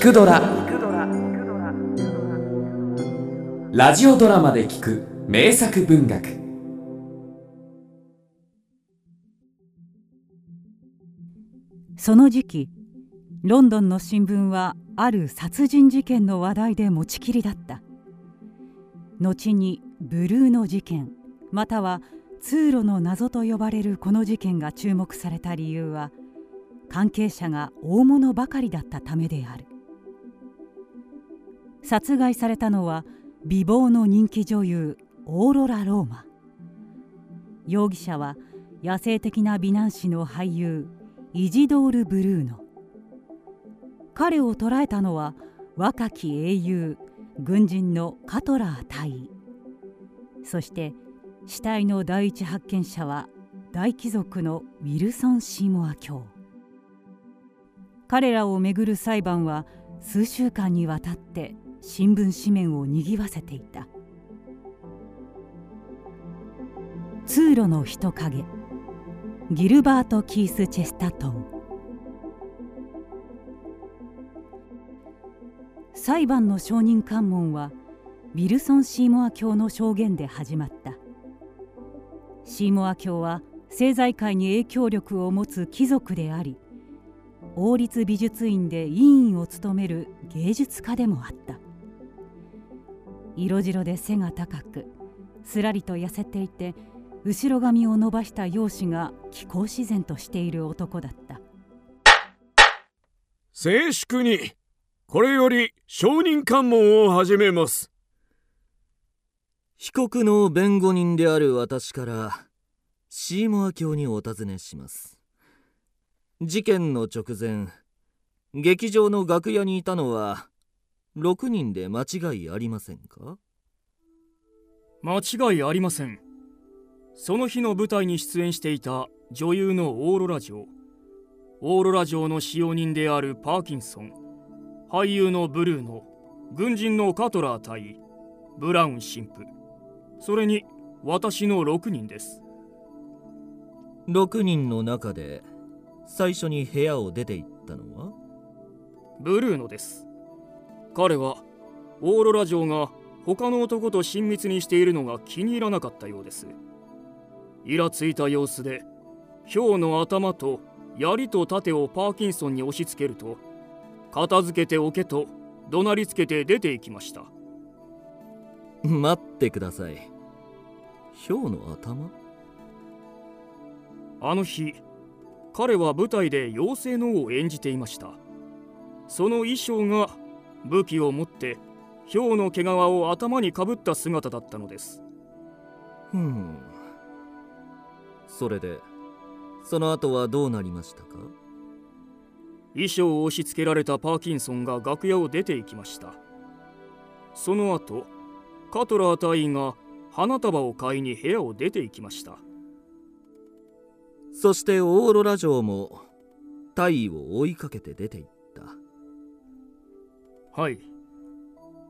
聞くドラ」ラジオドラマで聞く名作文学。その時期ロンドンの新聞はある殺人事件の話題で持ちきりだった。後にブルーの事件または通路の謎と呼ばれるこの事件が注目された理由は関係者が大物ばかりだったためである。殺害されたのは美貌の人気女優オーロラ・ローマ。容疑者は野生的な美男子の俳優イジドール・ブルーノ。彼を捕らえたのは若き英雄軍人のカトラー大尉。そして死体の第一発見者は大貴族のウィルソン・シーモア卿。彼らをめぐる裁判は数週間にわたって新聞紙面をにぎわせていた。通路の人影。ギルバート・キース・チェスタトン。裁判の証人喚問はウィルソン・シーモア卿の証言で始まった。シーモア卿は政財界に影響力を持つ貴族であり王立美術院で委員を務める芸術家でもあった。色白で背が高くすらりと痩せていて後ろ髪を伸ばした容姿が気候自然としている男だった。静粛にこれより証人喚問を始めます。被告の弁護人である私からシーモア卿にお尋ねします。事件の直前劇場の楽屋にいたのは6人で間違いありませんか？間違いありません。その日の舞台に出演していた女優のオーロラ城。オーロラ城の使用人であるパーキンソン。俳優のブルーノ軍人のカトラー対ブラウン神父。それに私の6人です。6人の中で最初に部屋を出て行ったのは？ブルーノです彼はオーロラ城が他の男と親密にしているのが気に入らなかったようです。イラついた様子でヒョウの頭と槍と盾をパーキンソンに押し付けると片付けておけと怒鳴りつけて出て行きました。待ってください。ヒョウの頭？あの日彼は舞台で妖精の王を演じていました。その衣装が武器を持ってヒョウの毛皮を頭にかぶった姿だったのです。ふん。それでその後はどうなりましたか？衣装を押し付けられたパーキンソンが楽屋を出て行きました。その後カトラー隊員が花束を買いに部屋を出て行きました。そしてオーロラ城も大尉を追いかけて出て行ったはい。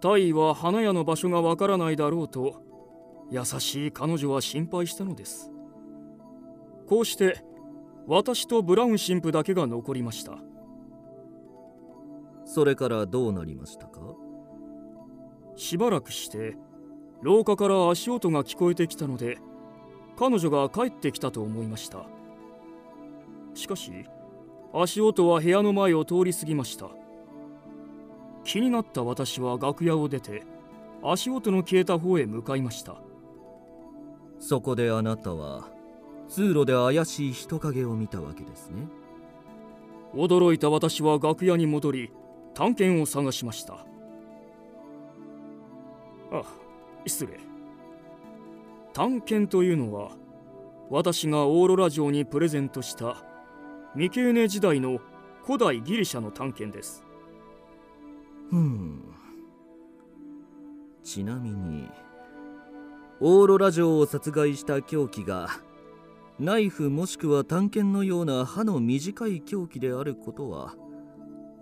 大尉は花屋の場所がわからないだろうと優しい彼女は心配したのです。こうして私とブラウン神父だけが残りました。それからどうなりましたか？しばらくして廊下から足音が聞こえてきたので彼女が帰ってきたと思いました。しかし足音は部屋の前を通り過ぎました気になった私は楽屋を出て足音の消えた方へ向かいました。そこであなたは通路で怪しい人影を見たわけですね。驚いた私は楽屋に戻り探検を探しました。あ失礼。探検というのは私がオーロラ城にプレゼントした未経年時代の古代ギリシャの探検ですふん。ちなみにオーロラ城を殺害した凶器がナイフもしくは探検のような刃の短い凶器であることは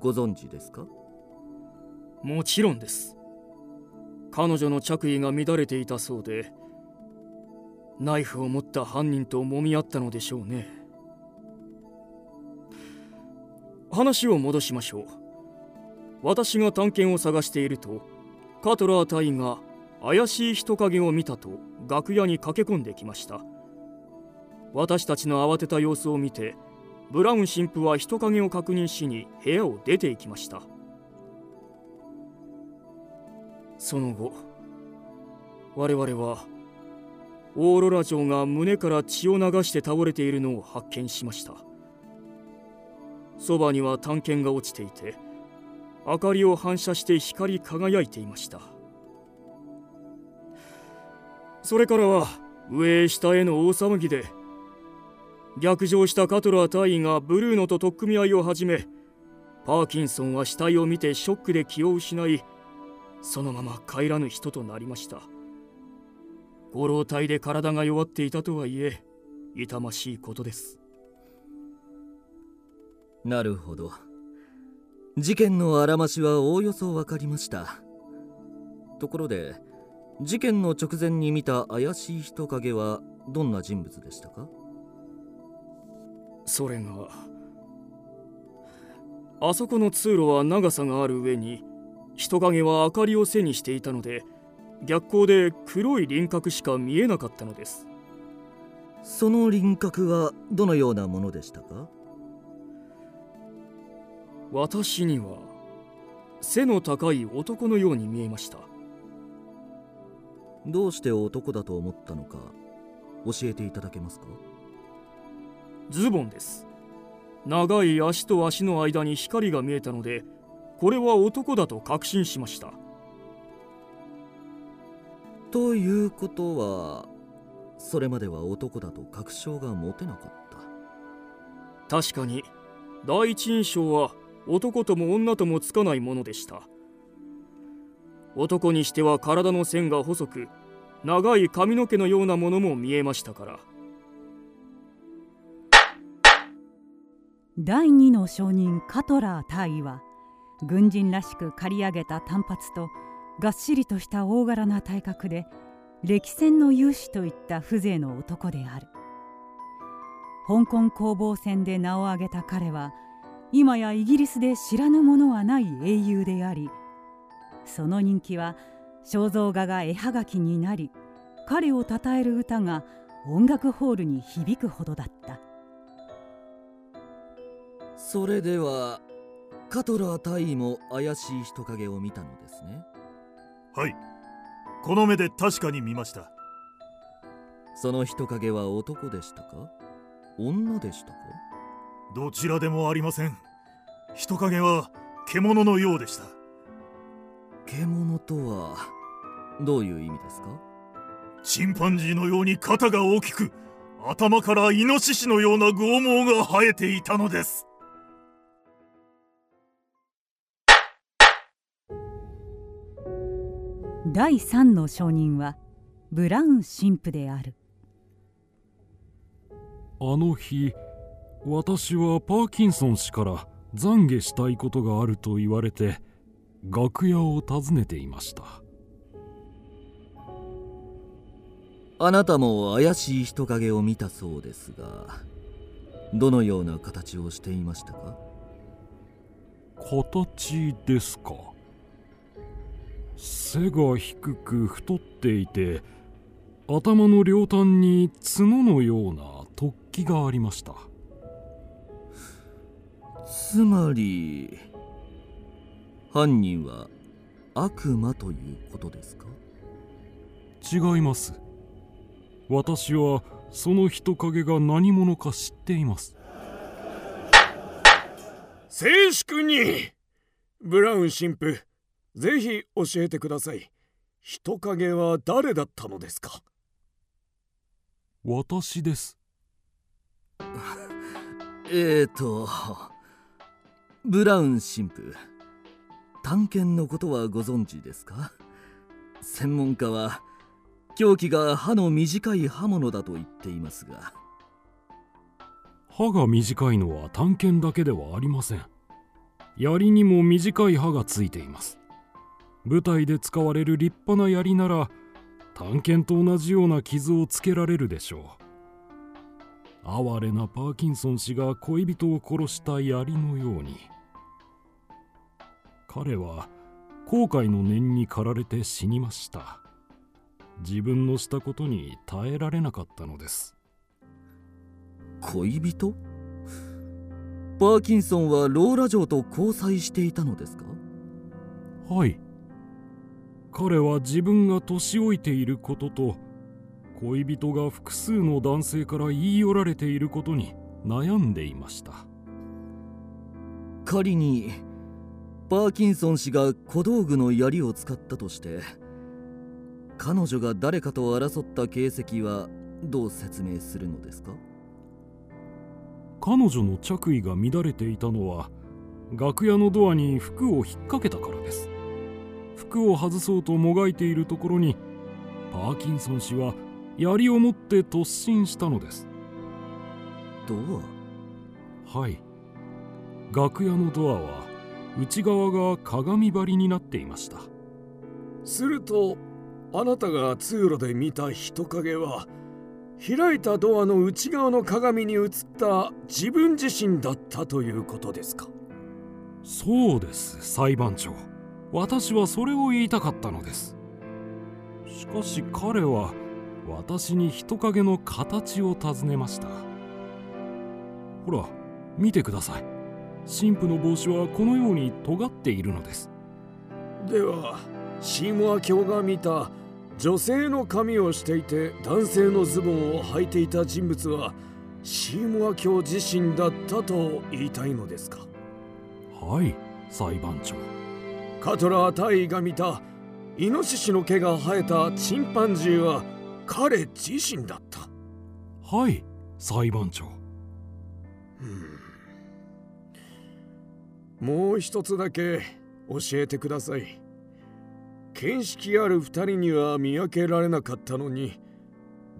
ご存知ですか？もちろんです。彼女の着衣が乱れていたそうでナイフを持った犯人と揉み合ったのでしょうね。話を戻しましょう。私が探検を探しているとカトラー隊員が怪しい人影を見たと楽屋に駆け込んできました。私たちの慌てた様子を見てブラウン神父は人影を確認しに部屋を出て行きました。その後我々はオーロラ城が胸から血を流して倒れているのを発見しました。そばには探検が落ちていて明かりを反射して光り輝いていました。それからは上へ下への大騒ぎで逆上したカトラー隊員がブルーノと取っ組み合いを始めパーキンソンは死体を見てショックで気を失いそのまま帰らぬ人となりました。ご老体で体が弱っていたとはいえ痛ましいことです。なるほど。事件のあらましはおおよそ分かりました。ところで事件の直前に見た怪しい人影はどんな人物でしたか？それがあそこの通路は長さがある上に人影は明かりを背にしていたので逆光で黒い輪郭しか見えなかったのです。その輪郭はどのようなものでしたか？私には背の高い男のように見えました。どうして男だと思ったのか教えていただけますか？ズボンです。長い足と足の間に光が見えたのでこれは男だと確信しました。ということはそれまでは男だと確証が持てなかった。確かに第一印象は男とも女ともつかないものでした。男にしては体の線が細く長い髪の毛のようなものも見えましたから。第二の証人カトラー大尉は軍人らしく刈り上げた短髪とがっしりとした大柄な体格で歴戦の勇士といった風情の男である。香港攻防戦で名を挙げた彼は今やイギリスで知らぬ者はない英雄でありその人気は肖像画が絵はがきになり彼を称える歌が音楽ホールに響くほどだった。それではカトラー大尉も怪しい人影を見たのですね。はい。この目で確かに見ました。その人影は男でしたか？女でしたか？どちらでもありません人影は獣のようでした。獣とはどういう意味ですか？チンパンジーのように肩が大きく頭からイノシシのような剛毛が生えていたのです。第三の証人はブラウン神父である。あの日私はパーキンソン氏から懺悔したいことがあると言われて楽屋を訪ねていました。あなたも怪しい人影を見たそうですがどのような形をしていましたか？形ですか。背が低く太っていて頭の両端に角のような突起がありましたつまり犯人は悪魔ということですか？違います。私はその人影が何者か知っています。静粛にブラウン神父ぜひ教えてください。人影は誰だったのですか？私です。えーとブラウン神父。探検のことはご存知ですか？専門家は凶器が歯の短い刃物だと言っていますが。歯が短いのは探検だけではありません。槍にも短い刃がついています。舞台で使われる立派な槍なら探検と同じような傷をつけられるでしょう。哀れなパーキンソン氏が恋人を殺した槍のように。彼は後悔の念に駆られて死にました。自分のしたことに耐えられなかったのです。恋人？パーキンソンはローラ城と交際していたのですか？はい。彼は自分が年老いていることと恋人が複数の男性から言い寄られていることに悩んでいました。仮にパーキンソン氏が小道具の槍を使ったとして彼女が誰かと争った形跡はどう説明するのですか？彼女の着衣が乱れていたのは楽屋のドアに服を引っ掛けたからです。服を外そうともがいているところにパーキンソン氏は槍を持って突進したのです。ドア？はい。楽屋のドアは内側が鏡張りになっていました。するとあなたが通路で見た人影は開いたドアの内側の鏡に映った自分自身だったということですか？そうです裁判長。私はそれを言いたかったのです。しかし彼は私に人影の形を尋ねました。ほら見てください神父の帽子はこのように尖っているのです。ではシーモア教が見た女性の髪をしていて男性のズボンを履いていた人物はシーモア教自身だったと言いたいのですか？はい裁判長。カトラー大尉が見たイノシシの毛が生えたチンパンジーは彼自身だった。はい裁判長もう一つだけ教えてください。見識ある二人には見分けられなかったのに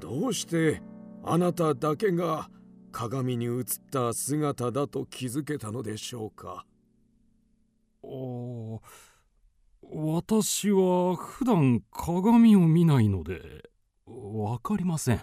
どうしてあなただけが鏡に映った姿だと気づけたのでしょうか。私は普段鏡を見ないのでわかりません。